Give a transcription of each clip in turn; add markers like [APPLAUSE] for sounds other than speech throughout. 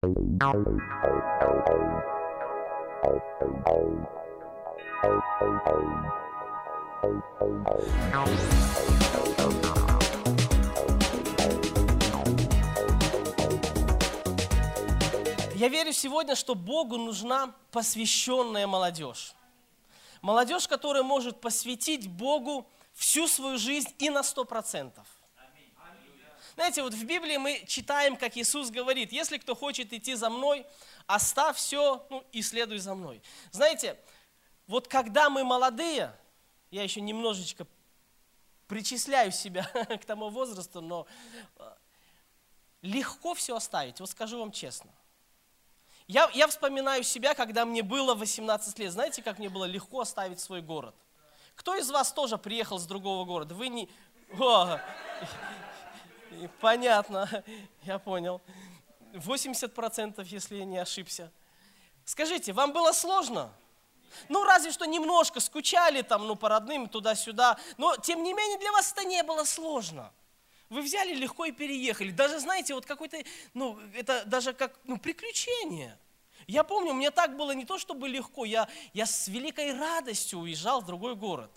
Я верю сегодня, что Богу нужна посвященная молодежь. Молодежь, которая может посвятить Богу всю свою жизнь и на сто процентов. Знаете, вот в Библии мы читаем, как Иисус говорит, если кто хочет идти за мной, оставь все ну, и следуй за мной. Знаете, вот когда мы молодые, я еще немножечко причисляю себя [LAUGHS] к тому возрасту, но э, легко все оставить, вот скажу вам честно. Я, я вспоминаю себя, когда мне было 18 лет. Знаете, как мне было легко оставить свой город? Кто из вас тоже приехал с другого города? Вы не... О, понятно, [LAUGHS] я понял. 80%, если я не ошибся. Скажите, вам было сложно? Ну, разве что немножко скучали там, ну, по родным, туда-сюда. Но, тем не менее, для вас это не было сложно. Вы взяли легко и переехали. Даже, знаете, вот какой-то, ну, это даже как, ну, приключение. Я помню, мне так было не то, чтобы легко, я, я с великой радостью уезжал в другой город.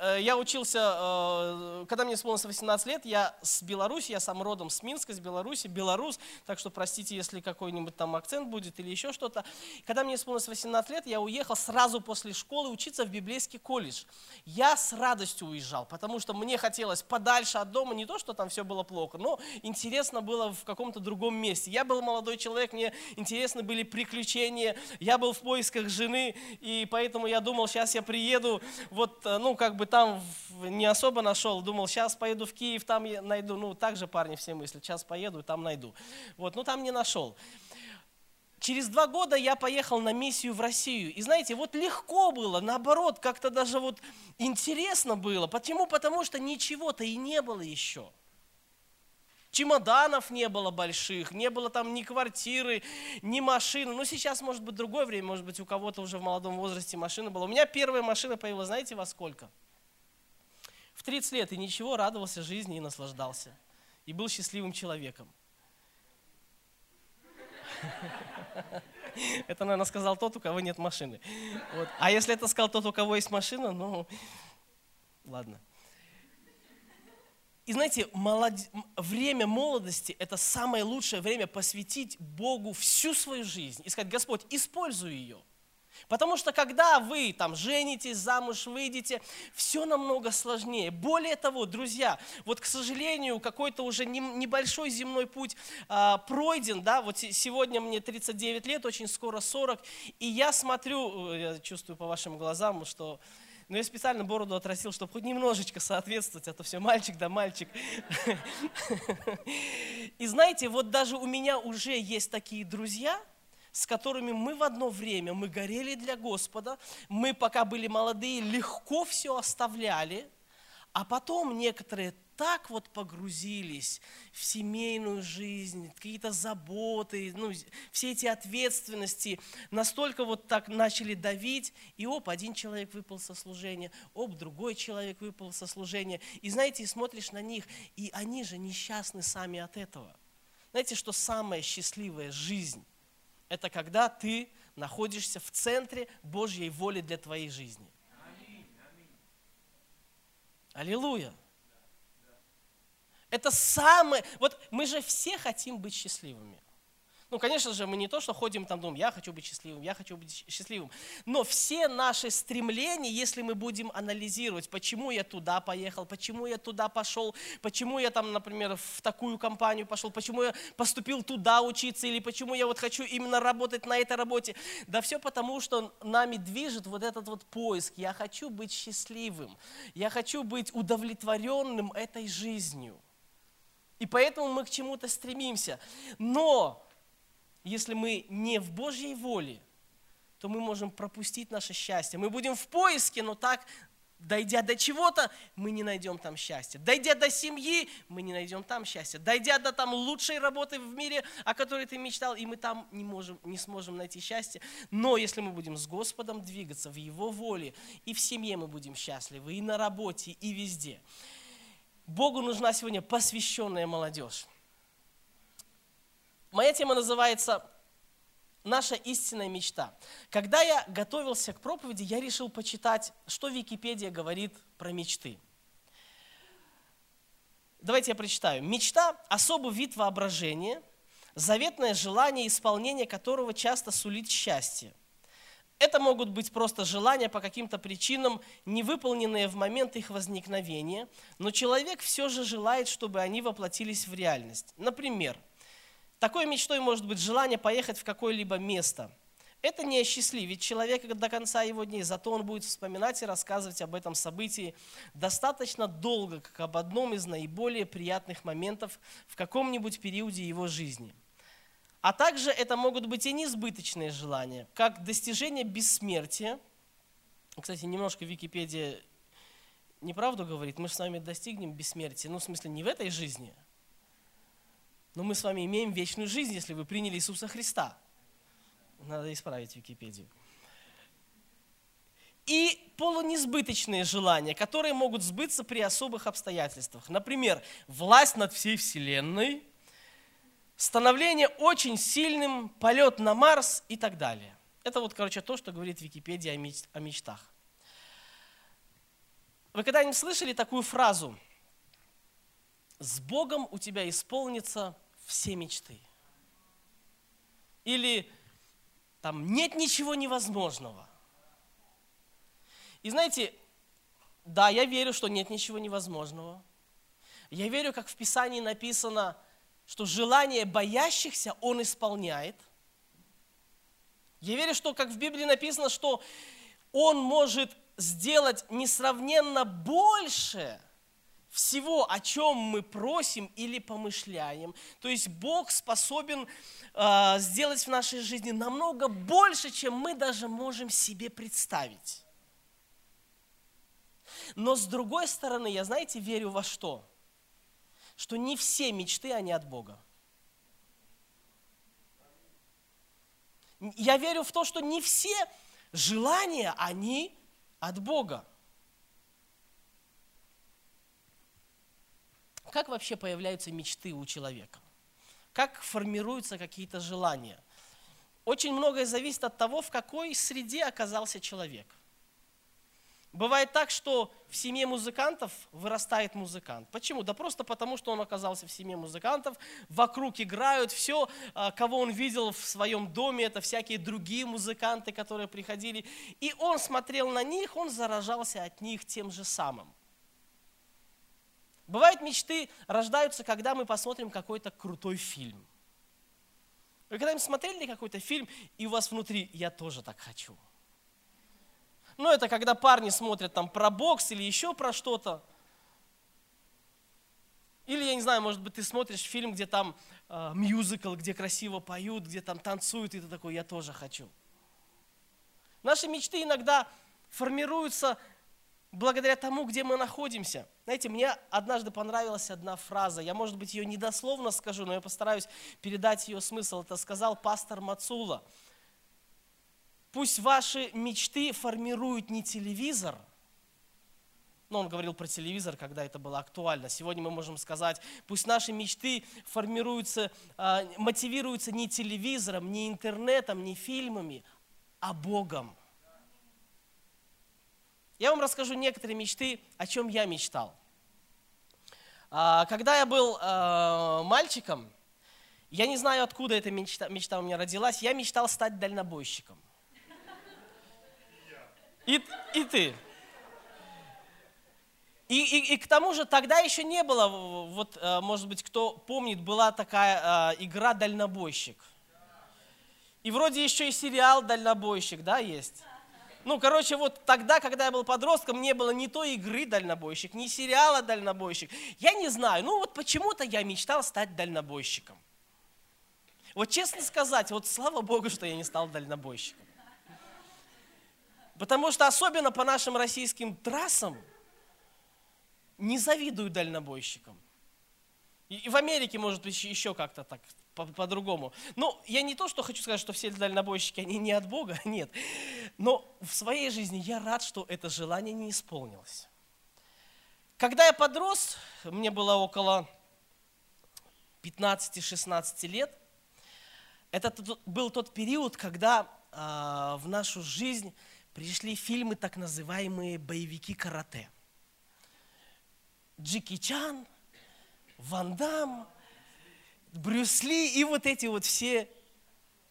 Э, я учился, э, когда мне исполнилось 18 лет, я с Беларуси, я сам родом с Минска, с Беларуси, белорус, так что простите, если какой-нибудь там акцент будет или еще что-то. Когда мне исполнилось 18 лет, я уехал сразу после школы учиться в библейский колледж. Я с радостью уезжал, потому что мне хотелось подальше от дома, не то, что там все было плохо, но интересно было в каком-то другом месте. Я был молодой человек, мне интересны были приключения, я был в поисках жены, и поэтому я думал, сейчас я приеду, вот, э, ну, как бы там не особо нашел, думал, сейчас поеду в Киев, там найду. Ну, так же парни все мысли, сейчас поеду, там найду. Вот, ну там не нашел. Через два года я поехал на миссию в Россию. И знаете, вот легко было, наоборот, как-то даже вот интересно было. Почему? Потому что ничего-то и не было еще. Чемоданов не было больших, не было там ни квартиры, ни машины. Ну, сейчас, может быть, другое время, может быть, у кого-то уже в молодом возрасте машина была. У меня первая машина появилась, знаете, во сколько? В 30 лет и ничего, радовался жизни и наслаждался. И был счастливым человеком. [LAUGHS] Это, наверное, сказал тот, у кого нет машины. Вот. А если это сказал тот, у кого есть машина, ну, ладно. И знаете, молод... время молодости – это самое лучшее время посвятить Богу всю свою жизнь и сказать, Господь, используй ее – Потому что когда вы там женитесь, замуж выйдете, все намного сложнее. Более того, друзья, вот, к сожалению, какой-то уже небольшой земной путь а, пройден, да, вот сегодня мне 39 лет, очень скоро 40, и я смотрю, э, я чувствую по вашим глазам, что но я специально бороду отрастил, чтобы хоть немножечко соответствовать, а то все мальчик да мальчик. [LAUGHS] И знаете, вот даже у меня уже есть такие друзья, с которыми мы в одно время, мы горели для Господа, мы пока были молодые, легко все оставляли, а потом некоторые так вот погрузились в семейную жизнь, какие-то заботы, ну, все эти ответственности, настолько вот так начали давить, и оп, один человек выпал со служения, оп, другой человек выпал со служения. И знаете, смотришь на них, и они же несчастны сами от этого. Знаете, что самая счастливая жизнь это когда ты находишься в центре Божьей воли для твоей жизни. Аллилуйя. Это самое... Вот мы же все хотим быть счастливыми. Ну, конечно же, мы не то, что ходим там, думаем, я хочу быть счастливым, я хочу быть счастливым. Но все наши стремления, если мы будем анализировать, почему я туда поехал, почему я туда пошел, почему я там, например, в такую компанию пошел, почему я поступил туда учиться, или почему я вот хочу именно работать на этой работе. Да все потому, что нами движет вот этот вот поиск. Я хочу быть счастливым, я хочу быть удовлетворенным этой жизнью. И поэтому мы к чему-то стремимся. Но если мы не в Божьей воле, то мы можем пропустить наше счастье. Мы будем в поиске, но так, дойдя до чего-то, мы не найдем там счастья. Дойдя до семьи, мы не найдем там счастья. Дойдя до там лучшей работы в мире, о которой ты мечтал, и мы там не, можем, не сможем найти счастье. Но если мы будем с Господом двигаться в Его воле, и в семье мы будем счастливы, и на работе, и везде. Богу нужна сегодня посвященная молодежь. Моя тема называется «Наша истинная мечта». Когда я готовился к проповеди, я решил почитать, что Википедия говорит про мечты. Давайте я прочитаю. Мечта – особый вид воображения, заветное желание, исполнение которого часто сулит счастье. Это могут быть просто желания по каким-то причинам, не выполненные в момент их возникновения, но человек все же желает, чтобы они воплотились в реальность. Например, такой мечтой может быть желание поехать в какое-либо место. Это не осчастливит человека до конца его дней, зато он будет вспоминать и рассказывать об этом событии достаточно долго, как об одном из наиболее приятных моментов в каком-нибудь периоде его жизни – а также это могут быть и несбыточные желания, как достижение бессмертия. Кстати, немножко Википедия неправду говорит, мы с вами достигнем бессмертия. Ну, в смысле, не в этой жизни, но мы с вами имеем вечную жизнь, если вы приняли Иисуса Христа. Надо исправить Википедию. И полунесбыточные желания, которые могут сбыться при особых обстоятельствах. Например, власть над всей Вселенной – становление очень сильным, полет на Марс и так далее. Это вот, короче, то, что говорит Википедия о мечтах. Вы когда-нибудь слышали такую фразу? С Богом у тебя исполнятся все мечты. Или там нет ничего невозможного. И знаете, да, я верю, что нет ничего невозможного. Я верю, как в Писании написано – что желание боящихся Он исполняет. Я верю, что, как в Библии написано, что Он может сделать несравненно больше всего, о чем мы просим или помышляем. То есть Бог способен э, сделать в нашей жизни намного больше, чем мы даже можем себе представить. Но с другой стороны, я, знаете, верю во что? что не все мечты, они от Бога. Я верю в то, что не все желания, они от Бога. Как вообще появляются мечты у человека? Как формируются какие-то желания? Очень многое зависит от того, в какой среде оказался человек. Бывает так, что в семье музыкантов вырастает музыкант. Почему? Да просто потому, что он оказался в семье музыкантов, вокруг играют, все, а, кого он видел в своем доме, это всякие другие музыканты, которые приходили. И он смотрел на них, он заражался от них тем же самым. Бывают мечты рождаются, когда мы посмотрим какой-то крутой фильм. Вы когда-нибудь смотрели какой-то фильм, и у вас внутри «я тоже так хочу»? Ну, это когда парни смотрят там про бокс или еще про что-то. Или, я не знаю, может быть, ты смотришь фильм, где там э, мюзикл, где красиво поют, где там танцуют, и ты такой, я тоже хочу. Наши мечты иногда формируются благодаря тому, где мы находимся. Знаете, мне однажды понравилась одна фраза. Я, может быть, ее недословно скажу, но я постараюсь передать ее смысл. Это сказал пастор Мацула. Пусть ваши мечты формируют не телевизор, но он говорил про телевизор, когда это было актуально. Сегодня мы можем сказать, пусть наши мечты формируются, а, мотивируются не телевизором, не интернетом, не фильмами, а Богом. Я вам расскажу некоторые мечты, о чем я мечтал. А, когда я был а, мальчиком, я не знаю, откуда эта мечта, мечта у меня родилась, я мечтал стать дальнобойщиком. И, и ты. И, и, и к тому же тогда еще не было, вот, э, может быть, кто помнит, была такая э, игра «Дальнобойщик». И вроде еще и сериал «Дальнобойщик», да, есть? Ну, короче, вот тогда, когда я был подростком, не было ни той игры «Дальнобойщик», ни сериала «Дальнобойщик». Я не знаю, ну вот почему-то я мечтал стать дальнобойщиком. Вот честно сказать, вот слава Богу, что я не стал дальнобойщиком. Потому что особенно по нашим российским трассам не завидуют дальнобойщикам. И в Америке, может быть, еще как-то так, по-другому. Но я не то, что хочу сказать, что все дальнобойщики, они не от Бога, [LAUGHS] нет. Но в своей жизни я рад, что это желание не исполнилось. Когда я подрос, мне было около 15-16 лет, Это был тот период, когда э, в нашу жизнь пришли фильмы, так называемые боевики карате. Джеки Чан, Ван Дам, Брюс Ли и вот эти вот все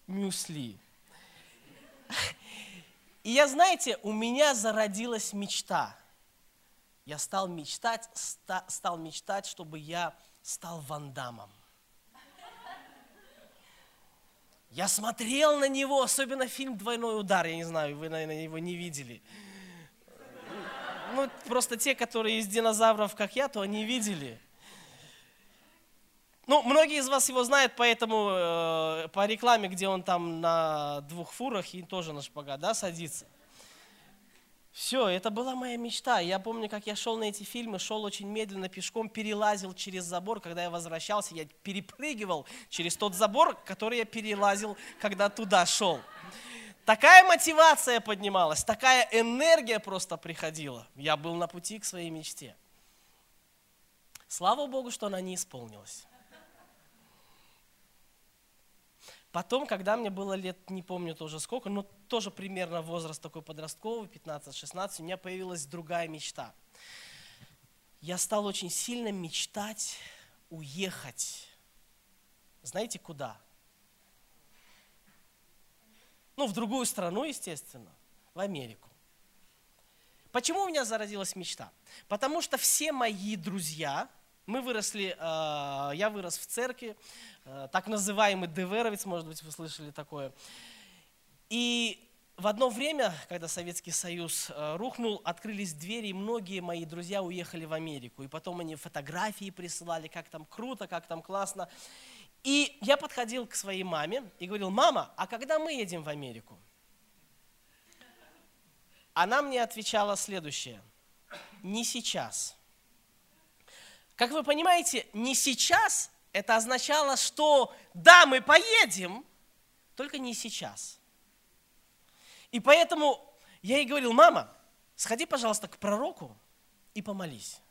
мюсли. И я, знаете, у меня зародилась мечта. Я стал мечтать, ста, стал мечтать, чтобы я стал Вандамом. Я смотрел на него, особенно фильм «Двойной удар», я не знаю, вы, наверное, его не видели. Ну, просто те, которые из динозавров, как я, то они видели. Ну, многие из вас его знают, поэтому э, по рекламе, где он там на двух фурах и тоже на шпагат, да, садится. Все, это была моя мечта. Я помню, как я шел на эти фильмы, шел очень медленно пешком, перелазил через забор. Когда я возвращался, я перепрыгивал через тот забор, который я перелазил, когда туда шел. Такая мотивация поднималась, такая энергия просто приходила. Я был на пути к своей мечте. Слава Богу, что она не исполнилась. Потом, когда мне было лет, не помню тоже сколько, но тоже примерно возраст такой подростковый, 15-16, у меня появилась другая мечта. Я стал очень сильно мечтать уехать. Знаете куда? Ну, в другую страну, естественно, в Америку. Почему у меня зародилась мечта? Потому что все мои друзья, мы выросли, э, я вырос в церкви, э, так называемый Деверовец, может быть, вы слышали такое. И в одно время, когда Советский Союз э, рухнул, открылись двери, и многие мои друзья уехали в Америку. И потом они фотографии присылали, как там круто, как там классно. И я подходил к своей маме и говорил, мама, а когда мы едем в Америку? Она мне отвечала следующее, не сейчас – как вы понимаете, не сейчас это означало, что да, мы поедем, только не сейчас. И поэтому я ей говорил, мама, сходи, пожалуйста, к пророку и помолись.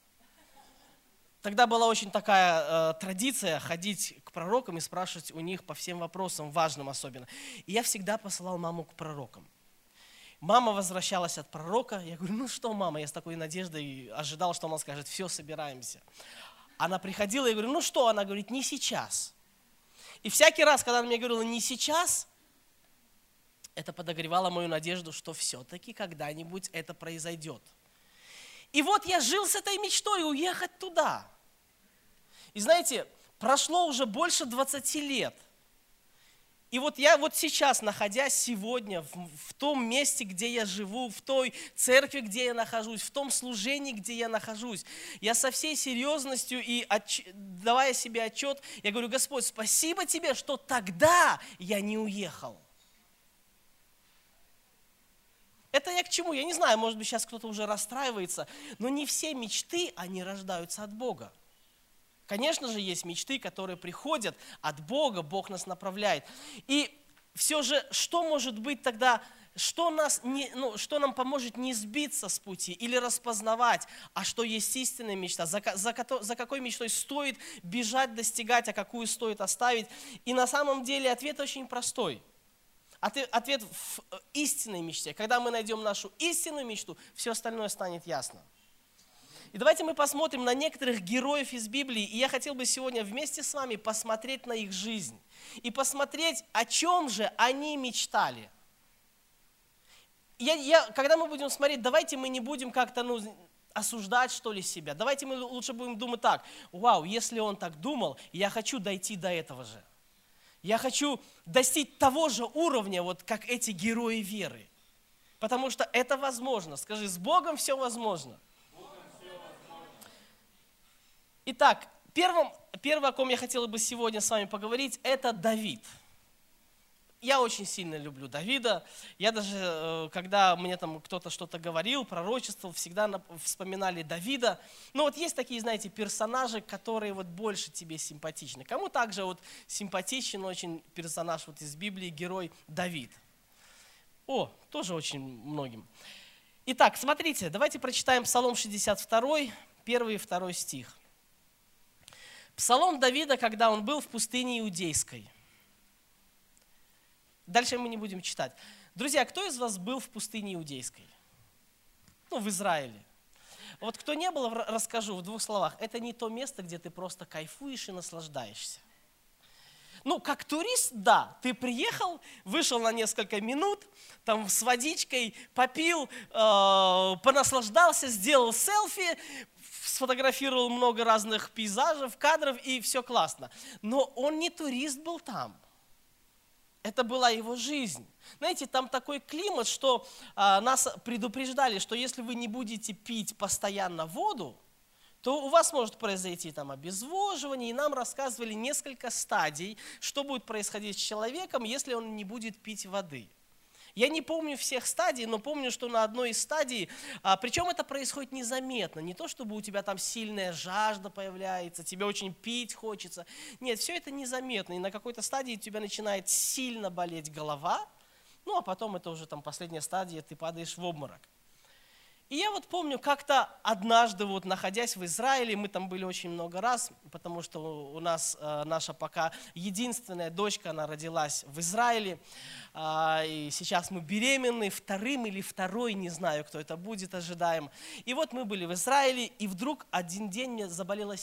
Тогда была очень такая э, традиция ходить к пророкам и спрашивать у них по всем вопросам, важным особенно. И я всегда посылал маму к пророкам. Мама возвращалась от пророка. Я говорю, ну что, мама, я с такой надеждой ожидал, что она скажет, все, собираемся. Она приходила, и говорю, ну что? Она говорит, не сейчас. И всякий раз, когда она мне говорила, не сейчас, это подогревало мою надежду, что все-таки когда-нибудь это произойдет. И вот я жил с этой мечтой уехать туда. И знаете, прошло уже больше 20 лет – и вот я вот сейчас, находясь сегодня в, в том месте, где я живу, в той церкви, где я нахожусь, в том служении, где я нахожусь, я со всей серьезностью и отч... давая себе отчет, я говорю, Господь, спасибо тебе, что тогда я не уехал. Это я к чему? Я не знаю, может быть, сейчас кто-то уже расстраивается, но не все мечты, они рождаются от Бога. Конечно же, есть мечты, которые приходят от Бога, Бог нас направляет. И все же, что может быть тогда, что, нас не, ну, что нам поможет не сбиться с пути или распознавать, а что есть истинная мечта, за, за, за какой мечтой стоит бежать, достигать, а какую стоит оставить. И на самом деле ответ очень простой. Ответ в истинной мечте. Когда мы найдем нашу истинную мечту, все остальное станет ясно. И давайте мы посмотрим на некоторых героев из Библии. И я хотел бы сегодня вместе с вами посмотреть на их жизнь. И посмотреть, о чем же они мечтали. Я, я, когда мы будем смотреть, давайте мы не будем как-то ну, осуждать, что ли, себя. Давайте мы лучше будем думать так. Вау, если он так думал, я хочу дойти до этого же. Я хочу достичь того же уровня, вот как эти герои веры. Потому что это возможно. Скажи, с Богом все возможно. Итак, первым, первое, о ком я хотел бы сегодня с вами поговорить, это Давид. Я очень сильно люблю Давида. Я даже, э, когда мне там кто-то что-то говорил, пророчествовал, всегда вспоминали Давида. Но вот есть такие, знаете, персонажи, которые вот больше тебе симпатичны. Кому также вот симпатичен очень персонаж вот из Библии, герой Давид. О, тоже очень многим. Итак, смотрите, давайте прочитаем Псалом 62, первый и второй стих. Псалом Давида, когда он был в пустыне Иудейской. Дальше мы не будем читать. Друзья, кто из вас был в пустыне Иудейской? Ну, в Израиле. Вот кто не был, расскажу в двух словах. Это не то место, где ты просто кайфуешь и наслаждаешься. Ну, как турист, да, ты приехал, вышел на несколько минут, там с водичкой попил, э, понаслаждался, сделал селфи, сфотографировал много разных пейзажев, кадров, и все классно. Но он не турист был там. Это была его жизнь. Знаете, там такой климат, что а, нас предупреждали, что если вы не будете пить постоянно воду, то у вас может произойти там обезвоживание, и нам рассказывали несколько стадий, что будет происходить с человеком, если он не будет пить воды. Я не помню всех стадий, но помню, что на одной из стадий, а, причем это происходит незаметно, не то, чтобы у тебя там сильная жажда появляется, тебе очень пить хочется. Нет, все это незаметно, и на какой-то стадии у тебя начинает сильно болеть голова, ну а потом это уже там последняя стадия, ты падаешь в обморок. И я вот помню, как-то однажды, вот находясь в Израиле, мы там были очень много раз, потому что у нас э, наша пока единственная дочка, она родилась в Израиле, э, и сейчас мы беременны, вторым или второй, не знаю, кто это будет, ожидаем. И вот мы были в Израиле, и вдруг один день мне заболела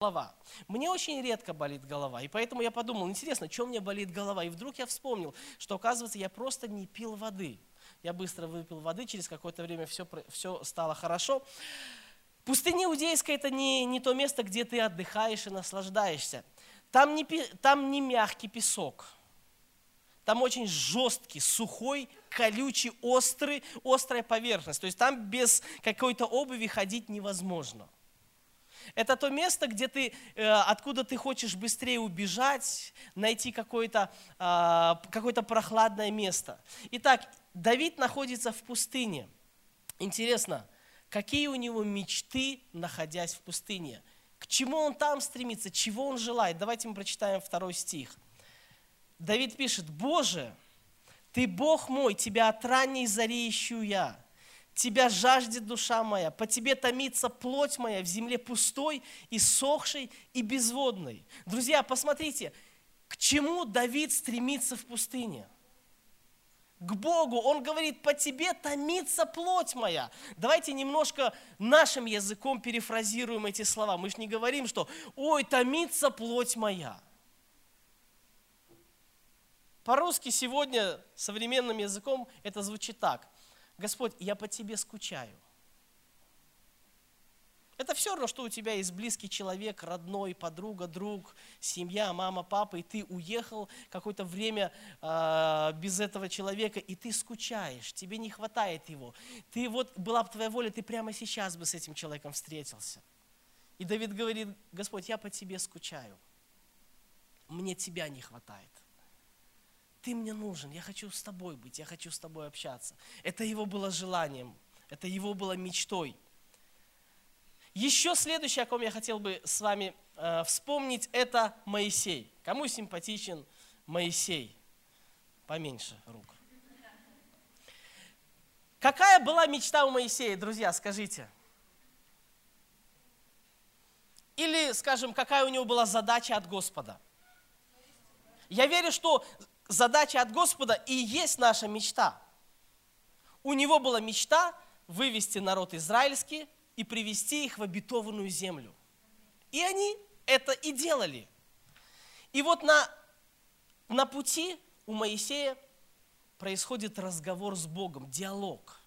голова. Мне очень редко болит голова, и поэтому я подумал, интересно, что мне болит голова? И вдруг я вспомнил, что, оказывается, я просто не пил воды. Я быстро выпил воды, через какое-то время все, все стало хорошо. Пустыня Иудейская – это не, не то место, где ты отдыхаешь и наслаждаешься. Там не, там не мягкий песок. Там очень жесткий, сухой, колючий, острый, острая поверхность. То есть там без какой-то обуви ходить невозможно. Это то место, где ты, э, откуда ты хочешь быстрее убежать, найти какое-то а, какое прохладное место. Итак, Давид находится в пустыне. Интересно, какие у него мечты, находясь в пустыне? К чему он там стремится, чего он желает? Давайте мы прочитаем второй стих. Давид пишет, «Боже, Ты Бог мой, Тебя от ранней зари ищу я. Тебя жаждет душа моя, по Тебе томится плоть моя в земле пустой и сохшей и безводной». Друзья, посмотрите, к чему Давид стремится в пустыне – к Богу. Он говорит, по тебе томится плоть моя. Давайте немножко нашим языком перефразируем эти слова. Мы же не говорим, что ой, томится плоть моя. По-русски сегодня современным языком это звучит так. Господь, я по тебе скучаю. Это все равно, что у тебя есть близкий человек, родной, подруга, друг, семья, мама, папа, и ты уехал какое-то время э, без этого человека, и ты скучаешь, тебе не хватает его. Ты вот, была бы твоя воля, ты прямо сейчас бы с этим человеком встретился. И Давид говорит, Господь, я по тебе скучаю. Мне тебя не хватает. Ты мне нужен, я хочу с тобой быть, я хочу с тобой общаться. Это его было желанием, это его было мечтой – еще следующее, о ком я хотел бы с вами э, вспомнить, это Моисей. Кому симпатичен Моисей? Поменьше рук. Какая была мечта у Моисея, друзья, скажите? Или, скажем, какая у него была задача от Господа? Я верю, что задача от Господа и есть наша мечта. У него была мечта вывести народ израильский и привести их в обетованную землю. И они это и делали. И вот на, на пути у Моисея происходит разговор с Богом, диалог.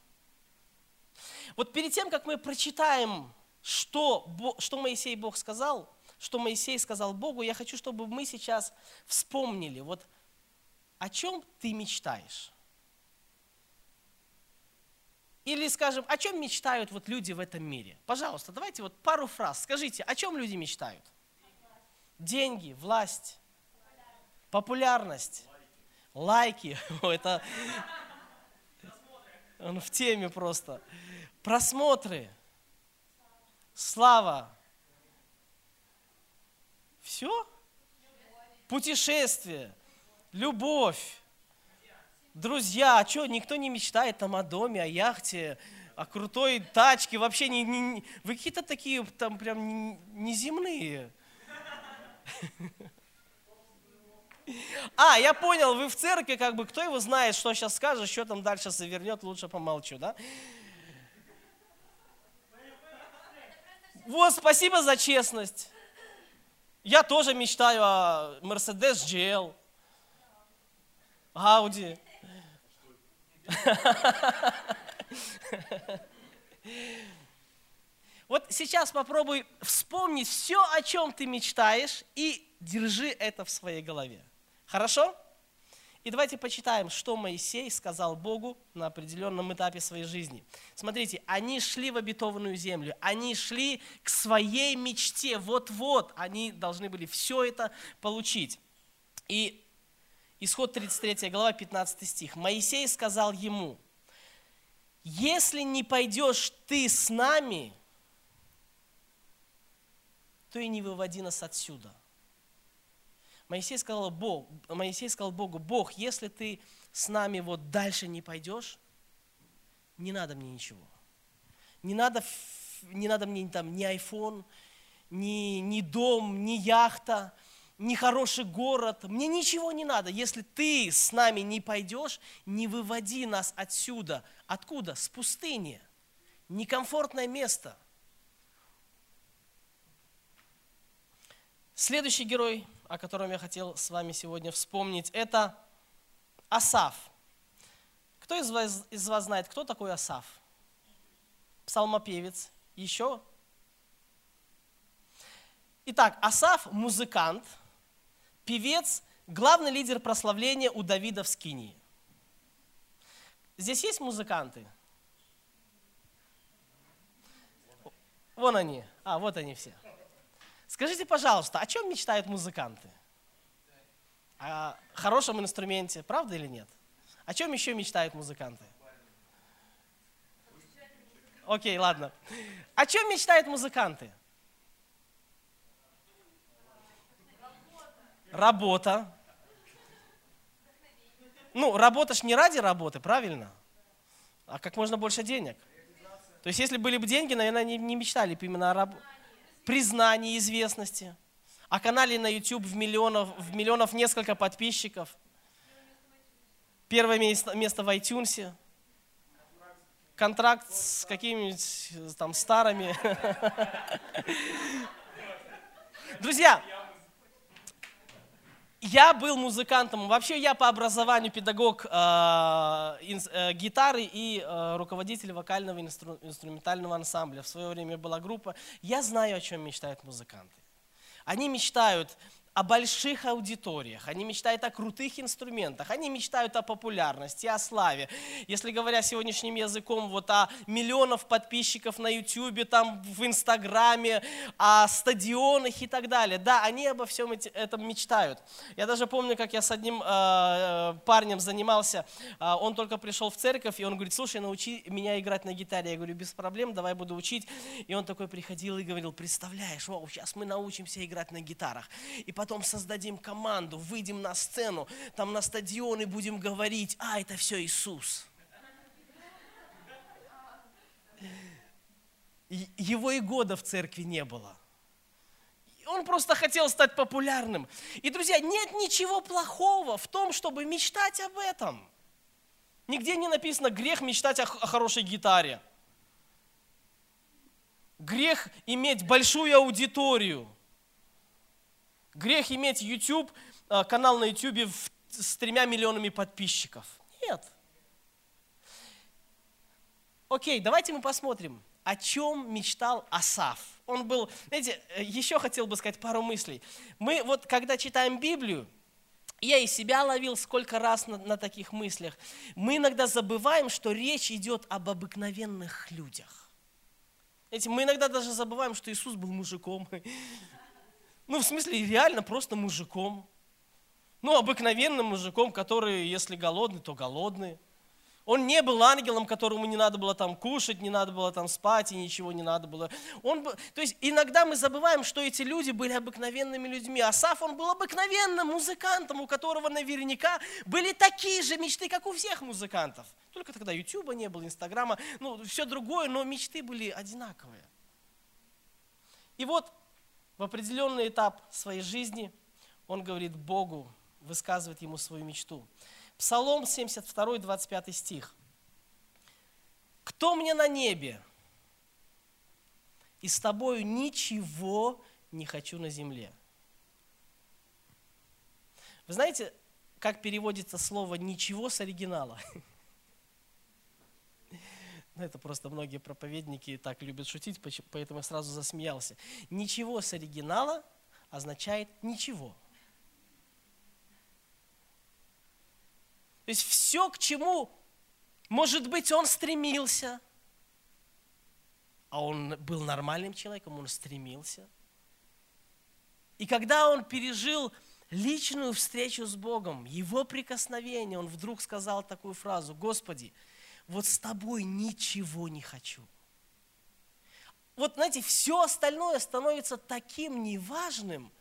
Вот перед тем, как мы прочитаем, что, что Моисей Бог сказал, что Моисей сказал Богу, я хочу, чтобы мы сейчас вспомнили, вот о чем ты мечтаешь. Или, скажем, о чем мечтают вот люди в этом мире? Пожалуйста, давайте вот пару фраз. Скажите, о чем люди мечтают? Деньги, власть, популярность, лайки. [LAUGHS] Это он в теме просто. Просмотры, слава. Все? Путешествие, любовь, Друзья, а что, никто не мечтает там о доме, о яхте, о крутой тачке, вообще не, не, вы какие-то такие там прям неземные. [LAUGHS] А, я понял, вы в церкви, как бы, кто его знает, что сейчас скажет, что там дальше завернет, лучше помолчу, да? Вот, спасибо за честность. Я тоже мечтаю о Mercedes GL, Audi. Вот сейчас попробуй вспомнить все, о чем ты мечтаешь, и держи это в своей голове. Хорошо? И давайте почитаем, что Моисей сказал Богу на определенном этапе своей жизни. Смотрите, они шли в обетованную землю, они шли к своей мечте, вот-вот, они должны были все это получить. И исход 33 глава, 15 стих. Моисей сказал ему, если не пойдешь ты с нами, то и не выводи нас отсюда. Моисей сказал, Бог, Моисей сказал Богу, Бог, если ты с нами вот дальше не пойдешь, не надо мне ничего. Не надо, не надо мне там ни iPhone, ни, ни дом, ни яхта, ни хороший город. Мне ничего не надо. Если ты с нами не пойдешь, не выводи нас отсюда. Откуда? С пустыни. Некомфортное место – Следующий герой, о котором я хотел с вами сегодня вспомнить, это Асав. Кто из вас, из вас знает, кто такой Асав? Псалмопевец. Еще? Итак, Асав – музыкант, певец, главный лидер прославления у Давида в Скинии. Здесь есть музыканты? Вон они. А, вот они все. Скажите, пожалуйста, о чем мечтают музыканты? О хорошем инструменте, правда или нет? О чем еще мечтают музыканты? Окей, ладно. О чем мечтают музыканты? Работа. Ну, работа ж не ради работы, правильно? А как можно больше денег. То есть, если были бы деньги, наверное, не, не мечтали бы именно о работе признания, известности. О канале на YouTube в миллионов, в миллионов несколько подписчиков. Первое место, место в iTunes. Контракт с какими-нибудь там старыми. [LAUGHS] Друзья, я был музыкантом. Вообще я по образованию педагог э, э, гитары и э, руководитель вокального инстру, инструментального ансамбля. В свое время была группа. Я знаю, о чем мечтают музыканты. Они мечтают о больших аудиториях, они мечтают о крутых инструментах, они мечтают о популярности, о славе. Если говоря сегодняшним языком, вот о миллионов подписчиков на YouTube, там в Инстаграме, о стадионах и так далее. Да, они обо всем этом мечтают. Я даже помню, как я с одним э, э, парнем занимался, э, он только пришел в церковь, и он говорит, слушай, научи меня играть на гитаре. Я говорю, без проблем, давай буду учить. И он такой приходил и говорил, представляешь, вау, сейчас мы научимся играть на гитарах. И потом потом создадим команду, выйдем на сцену, там на стадион и будем говорить, а, это все Иисус. Его и года в церкви не было. Он просто хотел стать популярным. И, друзья, нет ничего плохого в том, чтобы мечтать об этом. Нигде не написано грех мечтать о хорошей гитаре. Грех иметь большую аудиторию. Грех иметь YouTube, э, канал на YouTube с тремя миллионами подписчиков. Нет. Окей, давайте мы посмотрим, о чем мечтал Асав. Он был, знаете, э, еще хотел бы сказать пару мыслей. Мы вот, когда читаем Библию, я и себя ловил сколько раз на, на таких мыслях. Мы иногда забываем, что речь идет об обыкновенных людях. Знаете, мы иногда даже забываем, что Иисус был мужиком. [LAUGHS] Ну, в смысле, реально просто мужиком. Ну, обыкновенным мужиком, который, если голодный, то голодный. Он не был ангелом, которому не надо было там кушать, не надо было там спать и ничего не надо было. Он то есть иногда мы забываем, что эти люди были обыкновенными людьми. Асаф, он был обыкновенным музыкантом, у которого наверняка были такие же мечты, как у всех музыкантов. Только тогда Ютуба не было, Инстаграма, ну все другое, но мечты были одинаковые. И вот в определенный этап своей жизни он говорит Богу, высказывает ему свою мечту. Псалом 72, 25 стих. «Кто мне на небе? И с тобою ничего не хочу на земле». Вы знаете, как переводится слово «ничего» с оригинала? [LAUGHS] Это просто многие проповедники так любят шутить, поэтому я сразу засмеялся. Ничего с оригинала означает ничего. То есть все, к чему, может быть, он стремился, а он был нормальным человеком, он стремился. И когда он пережил личную встречу с Богом, его прикосновение, он вдруг сказал такую фразу, Господи, вот с тобой ничего не хочу. Вот, знаете, все остальное становится таким неважным,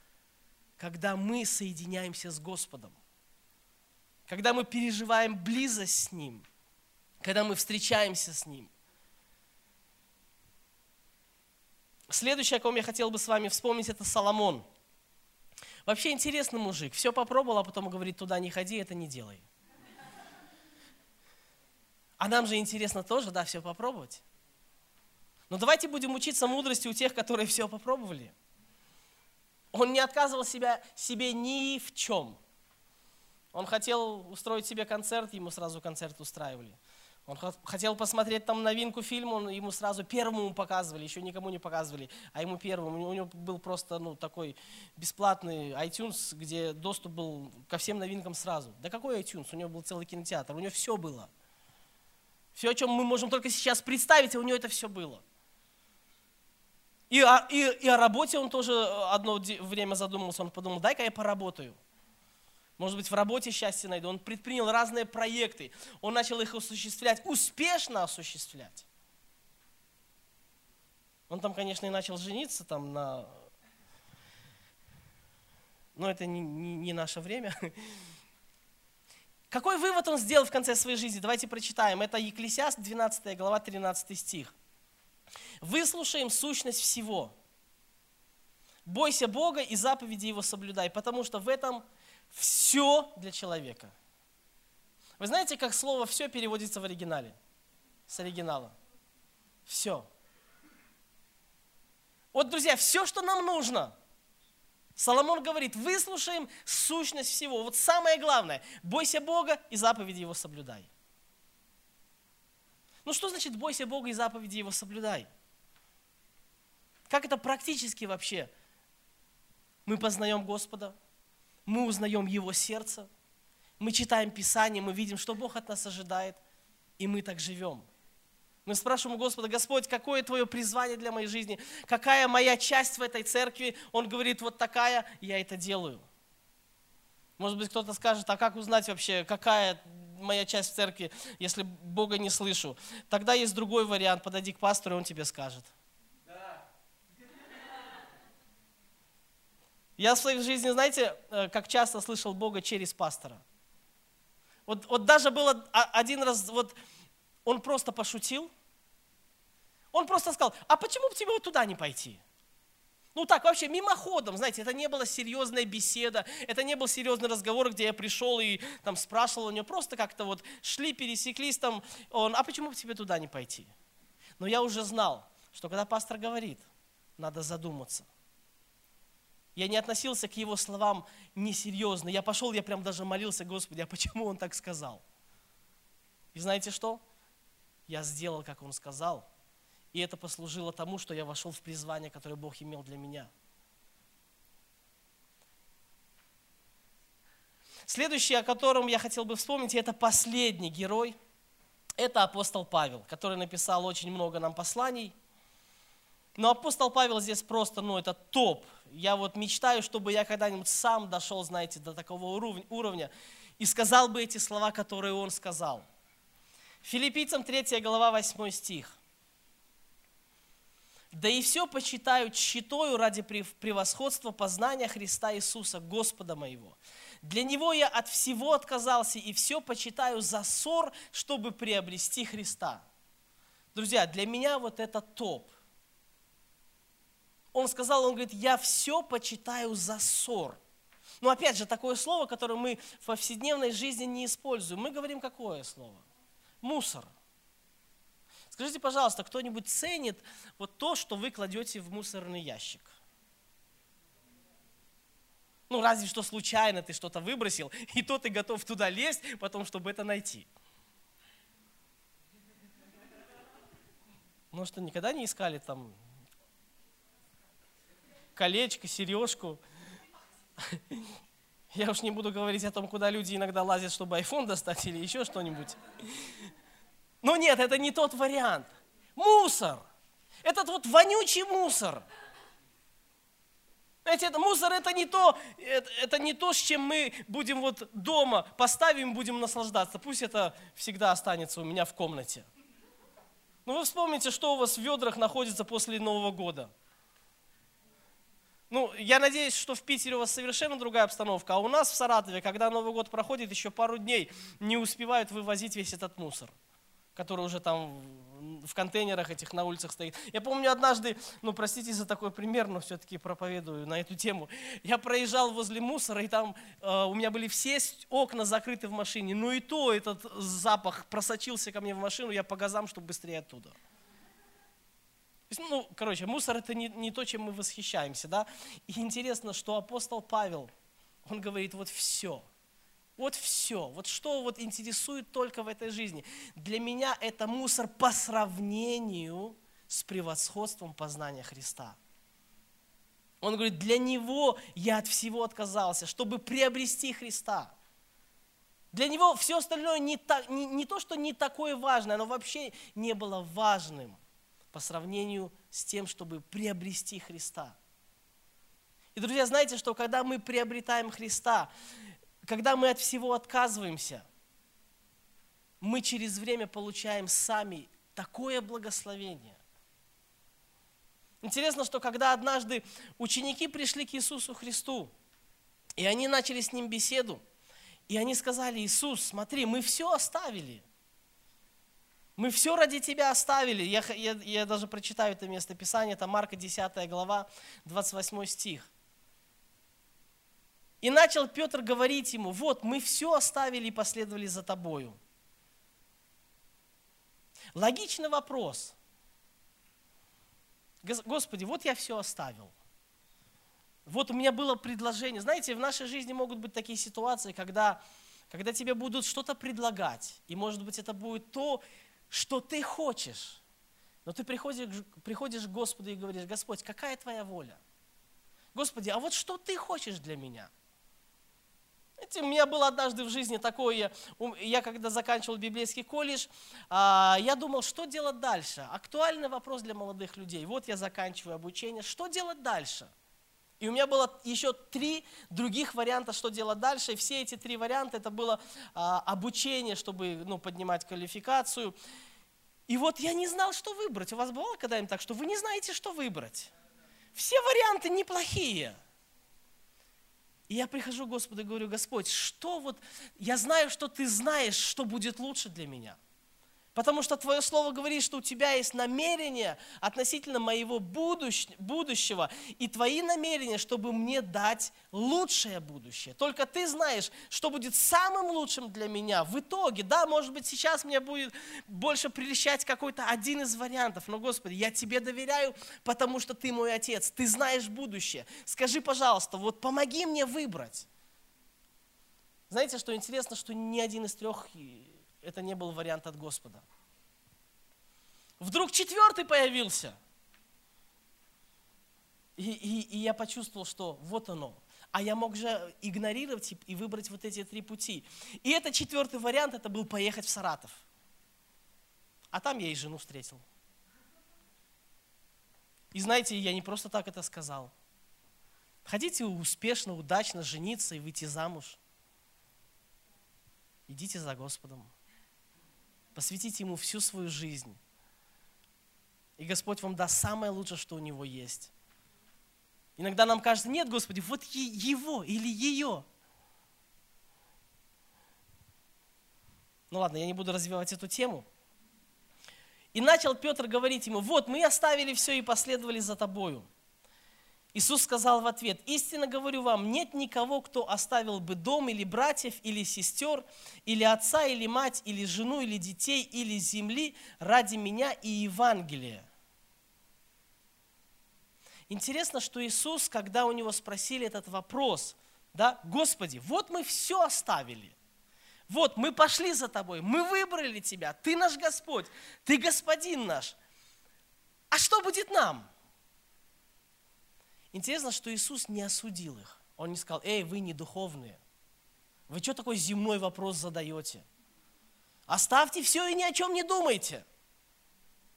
когда мы соединяемся с Господом, когда мы переживаем близость с Ним, когда мы встречаемся с Ним. Следующее, о ком я хотел бы с вами вспомнить, это Соломон. Вообще интересный мужик. Все попробовал, а потом говорит, туда не ходи, это не делай. А нам же интересно тоже, да, все попробовать. Но давайте будем учиться мудрости у тех, которые все попробовали. Он не отказывал себя, себе ни в чем. Он хотел устроить себе концерт, ему сразу концерт устраивали. Он хотел посмотреть там новинку фильма, он, ему сразу первому показывали, еще никому не показывали, а ему первому. У него был просто ну, такой бесплатный iTunes, где доступ был ко всем новинкам сразу. Да какой iTunes? У него был целый кинотеатр, у него все было. Все, о чем мы можем только сейчас представить, а у него это все было. И о, и, и о работе он тоже одно время задумался, он подумал, дай-ка я поработаю. Может быть, в работе счастье найду. Он предпринял разные проекты. Он начал их осуществлять, успешно осуществлять. Он там, конечно, и начал жениться там на... Но это не, не, не наше время. [LAUGHS] Какой вывод он сделал в конце своей жизни? Давайте прочитаем. Это Екклесиаст, 12 глава, 13 стих. «Выслушаем сущность всего. Бойся Бога и заповеди Его соблюдай, потому что в этом все для человека». Вы знаете, как слово «все» переводится в оригинале? С оригинала. Все. Вот, друзья, все, что нам нужно – Соломон говорит, выслушаем сущность всего. Вот самое главное, бойся Бога и заповеди Его соблюдай. Ну что значит бойся Бога и заповеди Его соблюдай? Как это практически вообще? Мы познаем Господа, мы узнаем Его сердце, мы читаем Писание, мы видим, что Бог от нас ожидает, и мы так живем – мы спрашиваем у Господа, Господь, какое твое призвание для моей жизни? Какая моя часть в этой церкви? Он говорит, вот такая, я это делаю. Может быть, кто-то скажет, а как узнать вообще, какая моя часть в церкви, если Бога не слышу? Тогда есть другой вариант, подойди к пастору, и он тебе скажет. Я в своей жизни, знаете, э, как часто слышал Бога через пастора. Вот, вот даже было один раз, вот он просто пошутил. Он просто сказал, а почему бы тебе вот туда не пойти? Ну так, вообще, мимоходом, знаете, это не была серьезная беседа, это не был серьезный разговор, где я пришел и там спрашивал у него, просто как-то вот шли, пересеклись там, он, а почему бы тебе туда не пойти? Но я уже знал, что когда пастор говорит, надо задуматься. Я не относился к его словам несерьезно. Я пошел, я прям даже молился, Господи, а почему он так сказал? И знаете что? Я сделал, как Он сказал, и это послужило тому, что я вошел в призвание, которое Бог имел для меня. Следующий, о котором я хотел бы вспомнить, это последний герой. Это апостол Павел, который написал очень много нам посланий. Но апостол Павел здесь просто, ну, это топ. Я вот мечтаю, чтобы я когда-нибудь сам дошел, знаете, до такого уровня и сказал бы эти слова, которые он сказал – Филиппийцам 3 глава 8 стих. «Да и все почитаю тщетою ради превосходства познания Христа Иисуса, Господа моего. Для Него я от всего отказался и все почитаю за ссор, чтобы приобрести Христа». Друзья, для меня вот это топ. Он сказал, он говорит, я все почитаю за ссор. Но опять же, такое слово, которое мы в повседневной жизни не используем. Мы говорим какое слово? Мусор. Скажите, пожалуйста, кто-нибудь ценит вот то, что вы кладете в мусорный ящик? Ну, разве что случайно ты что-то выбросил, и то ты готов туда лезть, потом, чтобы это найти. Ну что, никогда не искали там колечко, сережку? Я уж не буду говорить о том, куда люди иногда лазят, чтобы iPhone достать или еще что-нибудь. Но нет, это не тот вариант. Мусор. Этот вот вонючий мусор. Знаете, это, мусор это не, то, это, это не то, с чем мы будем вот дома поставим, будем наслаждаться. Пусть это всегда останется у меня в комнате. Ну вы вспомните, что у вас в ведрах находится после Нового года. Ну, я надеюсь, что в Питере у вас совершенно другая обстановка, а у нас в Саратове, когда Новый год проходит, еще пару дней не успевают вывозить весь этот мусор который уже там в контейнерах этих на улицах стоит. Я помню однажды, ну простите за такой пример, но все-таки проповедую на эту тему. Я проезжал возле мусора, и там э, у меня были все окна закрыты в машине. Ну и то этот запах просочился ко мне в машину, я по газам, чтобы быстрее оттуда. Ну, короче, мусор это не, не то, чем мы восхищаемся, да. И интересно, что апостол Павел, он говорит, вот все – вот все. Вот что вот интересует только в этой жизни. Для меня это мусор по сравнению с превосходством познания Христа. Он говорит, для него я от всего отказался, чтобы приобрести Христа. Для него все остальное не, та, не, не то, что не такое важное, оно вообще не было важным по сравнению с тем, чтобы приобрести Христа. И, друзья, знаете, что когда мы приобретаем Христа, когда мы от всего отказываемся, мы через время получаем сами такое благословение. Интересно, что когда однажды ученики пришли к Иисусу Христу, и они начали с Ним беседу, и они сказали, Иисус, смотри, мы все оставили. Мы все ради Тебя оставили. Я, я, я даже прочитаю это место Писания, это Марка 10 глава, 28 стих. И начал Петр говорить ему, вот, мы все оставили и последовали за тобою. Логичный вопрос. Господи, вот я все оставил. Вот у меня было предложение. Знаете, в нашей жизни могут быть такие ситуации, когда, когда тебе будут что-то предлагать. И может быть это будет то, что ты хочешь. Но ты приходишь, приходишь к Господу и говоришь, Господь, какая твоя воля? Господи, а вот что ты хочешь для меня? Знаете, у меня было однажды в жизни такое, я когда заканчивал библейский колледж, а, я думал, что делать дальше. Актуальный вопрос для молодых людей. Вот я заканчиваю обучение, что делать дальше? И у меня было еще три других варианта, что делать дальше. И все эти три варианта, это было а, обучение, чтобы ну, поднимать квалификацию. И вот я не знал, что выбрать. У вас бывало когда-нибудь так, что вы не знаете, что выбрать? Все варианты неплохие. И я прихожу к Господу и говорю, Господь, что вот, я знаю, что Ты знаешь, что будет лучше для меня. Потому что Твое Слово говорит, что у Тебя есть намерение относительно моего будущего и Твои намерения, чтобы мне дать лучшее будущее. Только Ты знаешь, что будет самым лучшим для меня в итоге. Да, может быть, сейчас мне будет больше прельщать какой-то один из вариантов. Но, Господи, я Тебе доверяю, потому что Ты мой Отец. Ты знаешь будущее. Скажи, пожалуйста, вот помоги мне выбрать. Знаете, что интересно, что ни один из трех это не был вариант от Господа. Вдруг четвертый появился. И, и, и я почувствовал, что вот оно. А я мог же игнорировать и выбрать вот эти три пути. И этот четвертый вариант, это был поехать в Саратов. А там я и жену встретил. И знаете, я не просто так это сказал. Хотите успешно, удачно жениться и выйти замуж? Идите за Господом. Посвятите Ему всю свою жизнь. И Господь вам даст самое лучшее, что у Него есть. Иногда нам кажется, нет, Господи, вот его или ее. Ну ладно, я не буду развивать эту тему. И начал Петр говорить ему, вот мы оставили все и последовали за тобою. Иисус сказал в ответ, истинно говорю вам, нет никого, кто оставил бы дом или братьев, или сестер, или отца, или мать, или жену, или детей, или земли ради меня и Евангелия. Интересно, что Иисус, когда у него спросили этот вопрос, да, Господи, вот мы все оставили, вот мы пошли за Тобой, мы выбрали Тебя, Ты наш Господь, Ты Господин наш, а что будет нам? Интересно, что Иисус не осудил их. Он не сказал, эй, вы не духовные. Вы что такой земной вопрос задаете? Оставьте все и ни о чем не думайте.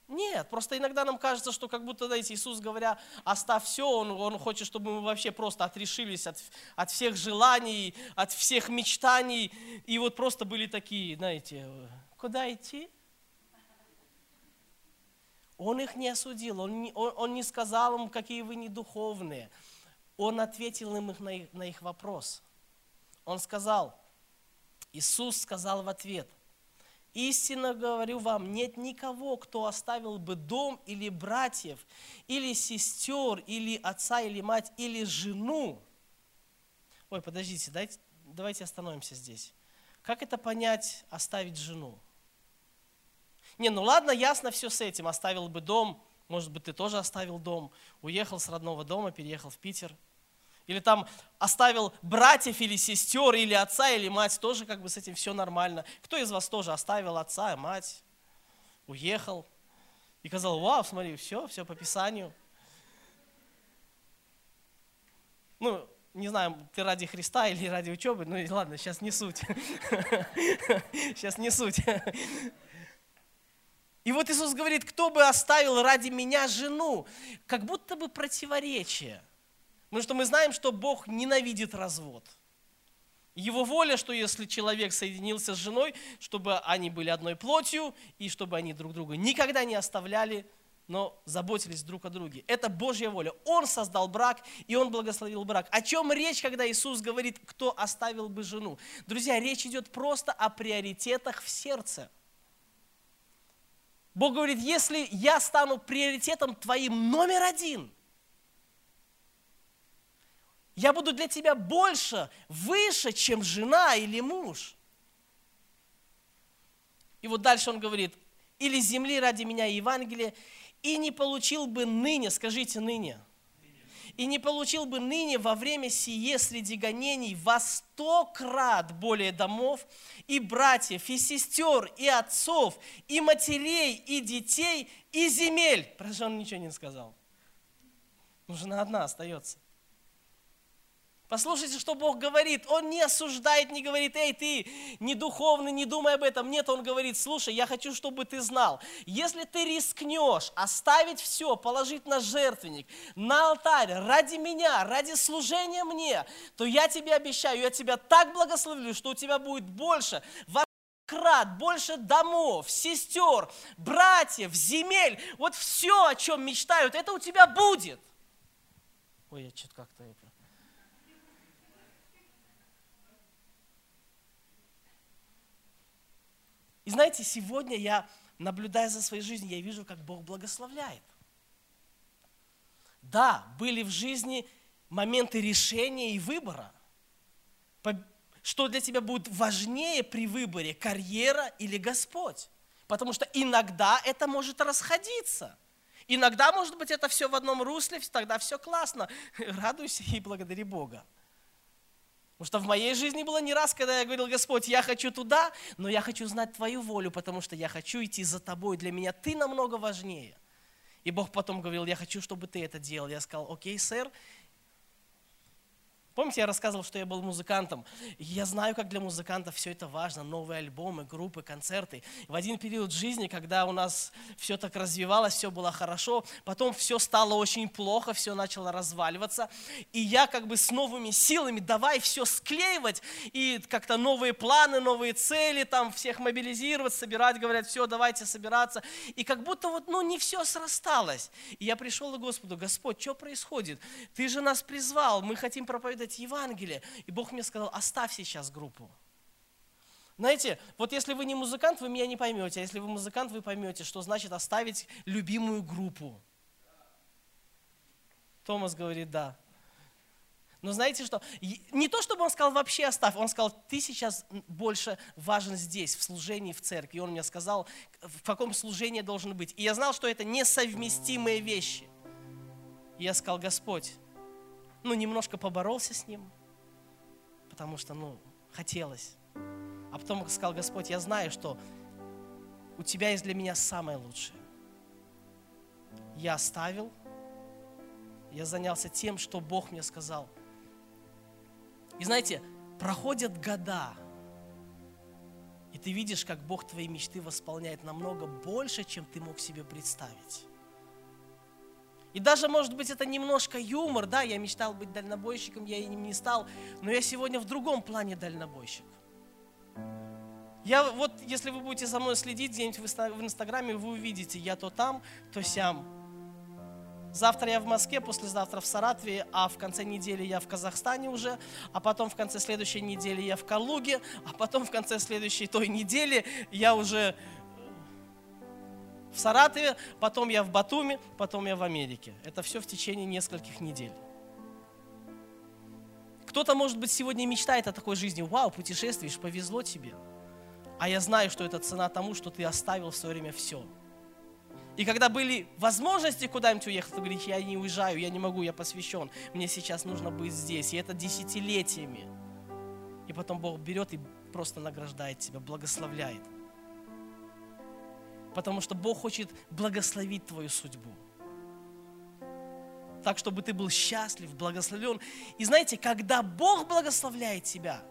Нет, просто иногда нам кажется, что как будто, знаете, Иисус, говоря, оставь все, Он, он хочет, чтобы мы вообще просто отрешились от, от всех желаний, от всех мечтаний, и вот просто были такие, знаете, куда идти? Он их не осудил, он не, он, он не сказал им, какие вы не духовные. Он ответил им на их, на их вопрос. Он сказал, Иисус сказал в ответ, Истинно говорю вам, нет никого, кто оставил бы дом или братьев, или сестер, или отца, или мать, или жену. Ой, подождите, дайте, давайте остановимся здесь. Как это понять, оставить жену? Не, ну ладно, ясно все с этим. Оставил бы дом, может быть, ты тоже оставил дом, уехал с родного дома, переехал в Питер. Или там оставил братьев или сестер, или отца, или мать, тоже как бы с этим все нормально. Кто из вас тоже оставил отца мать, уехал и сказал, вау, смотри, все, все по Писанию. Ну, не знаю, ты ради Христа или ради учебы, ну ладно, сейчас не суть. [LAUGHS] Сейчас не суть. И вот Иисус говорит, кто бы оставил ради меня жену, как будто бы противоречие. Потому что мы знаем, что Бог ненавидит развод. Его воля, что если человек соединился с женой, чтобы они были одной плотью, и чтобы они друг друга никогда не оставляли, но заботились друг о друге. Это Божья воля. Он создал брак, и Он благословил брак. О чем речь, когда Иисус говорит, кто оставил бы жену? Друзья, речь идет просто о приоритетах в сердце. Бог говорит, если я стану приоритетом твоим номер один, я буду для тебя больше, выше, чем жена или муж. И вот дальше он говорит, или земли ради меня Евангелие, и не получил бы ныне, скажите ныне, и не получил бы ныне во время сие среди гонений во сто крат более домов, и братьев, и сестер, и отцов, и матерей, и детей, и земель. Про жену ничего не сказал. Ну, жена одна остается. Послушайте, что Бог говорит. Он не осуждает, не говорит, эй, ты не духовный, не думай об этом. Нет, Он говорит, слушай, я хочу, чтобы ты знал, если ты рискнешь оставить все, положить на жертвенник, на алтарь, ради меня, ради служения мне, то я тебе обещаю, я тебя так благословлю, что у тебя будет больше крат, больше домов, сестер, братьев, земель. Вот все, о чем мечтают, это у тебя будет. Ой, я что-то как-то это... И знаете, сегодня я, наблюдая за своей жизнью, я вижу, как Бог благословляет. Да, были в жизни моменты решения и выбора. Что для тебя будет важнее при выборе, карьера или Господь? Потому что иногда это может расходиться. Иногда, может быть, это все в одном русле, тогда все классно. [LAUGHS] Радуйся и благодари Бога. Потому что в моей жизни было не раз, когда я говорил, Господь, я хочу туда, но я хочу знать Твою волю, потому что я хочу идти за Тобой. Для меня Ты намного важнее. И Бог потом говорил, я хочу, чтобы ты это делал. Я сказал, окей, сэр, Помните, я рассказывал, что я был музыкантом. Я знаю, как для музыкантов все это важно. Новые альбомы, группы, концерты. В один период жизни, когда у нас все так развивалось, все было хорошо, потом все стало очень плохо, все начало разваливаться. И я как бы с новыми силами, давай все склеивать, и как-то новые планы, новые цели, там всех мобилизировать, собирать, говорят, все, давайте собираться. И как будто вот, ну, не все срасталось. И я пришел к Господу, Господь, что происходит? Ты же нас призвал, мы хотим проповедовать проповедовать Евангелие. И Бог мне сказал, оставь сейчас группу. Знаете, вот если вы не музыкант, вы меня не поймете. А если вы музыкант, вы поймете, что значит оставить любимую группу. Томас говорит, да. Но знаете что? Не то, чтобы он сказал вообще оставь, он сказал, ты сейчас больше важен здесь, в служении, в церкви. И он мне сказал, в каком служении должен быть. И я знал, что это несовместимые вещи. И я сказал, Господь, ну, немножко поборолся с ним, потому что, ну, хотелось. А потом сказал, Господь, я знаю, что у Тебя есть для меня самое лучшее. Я оставил, я занялся тем, что Бог мне сказал. И знаете, проходят года, и ты видишь, как Бог твои мечты восполняет намного больше, чем ты мог себе представить. И даже, может быть, это немножко юмор, да, я мечтал быть дальнобойщиком, я им не стал, но я сегодня в другом плане дальнобойщик. Я вот, если вы будете за мной следить где-нибудь в Инстаграме, вы увидите, я то там, то сям. Завтра я в Москве, послезавтра в Саратове, а в конце недели я в Казахстане уже, а потом в конце следующей недели я в Калуге, а потом в конце следующей той недели я уже в Саратове, потом я в Батуми, потом я в Америке. Это все в течение нескольких недель. Кто-то, может быть, сегодня мечтает о такой жизни. Вау, путешествуешь, повезло тебе. А я знаю, что это цена тому, что ты оставил в свое время все. И когда были возможности куда-нибудь уехать, ты говоришь, я не уезжаю, я не могу, я посвящен. Мне сейчас нужно быть здесь. И это десятилетиями. И потом Бог берет и просто награждает тебя, благословляет потому что Бог хочет благословить твою судьбу. Так, чтобы ты был счастлив, благословлен. И знаете, когда Бог благословляет тебя,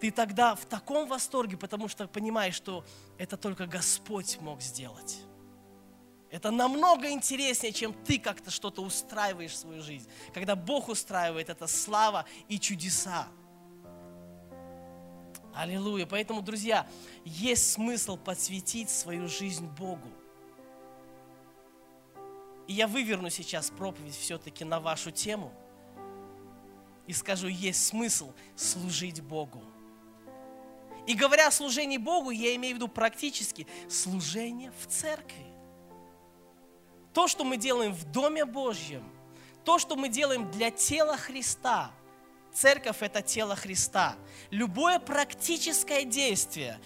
ты тогда в таком восторге, потому что понимаешь, что это только Господь мог сделать. Это намного интереснее, чем ты как-то что-то устраиваешь в свою жизнь. Когда Бог устраивает, это слава и чудеса. Аллилуйя. Поэтому, друзья, есть смысл посвятить свою жизнь Богу. И я выверну сейчас проповедь все-таки на вашу тему и скажу, есть смысл служить Богу. И говоря о служении Богу, я имею в виду практически служение в церкви. То, что мы делаем в Доме Божьем, то, что мы делаем для тела Христа – Церковь – это тело Христа. Любое практическое действие,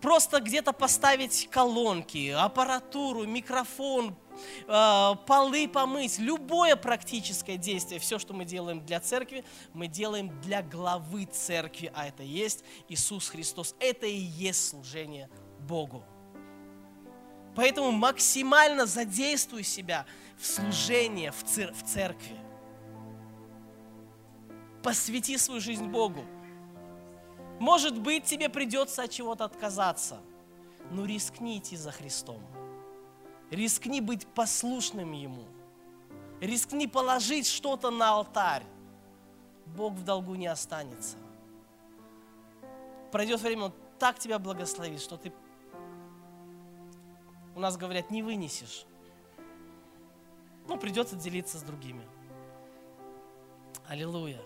просто где-то поставить колонки, аппаратуру, микрофон, э, полы помыть, любое практическое действие, все, что мы делаем для церкви, мы делаем для главы церкви, а это есть Иисус Христос. Это и есть служение Богу. Поэтому максимально задействуй себя в служение в церкви посвяти свою жизнь Богу. Может быть, тебе придется от чего-то отказаться, но рискни идти за Христом. Рискни быть послушным Ему. Рискни положить что-то на алтарь. Бог в долгу не останется. Пройдет время, Он так тебя благословит, что ты, у нас говорят, не вынесешь. Ну, придется делиться с другими. Аллилуйя.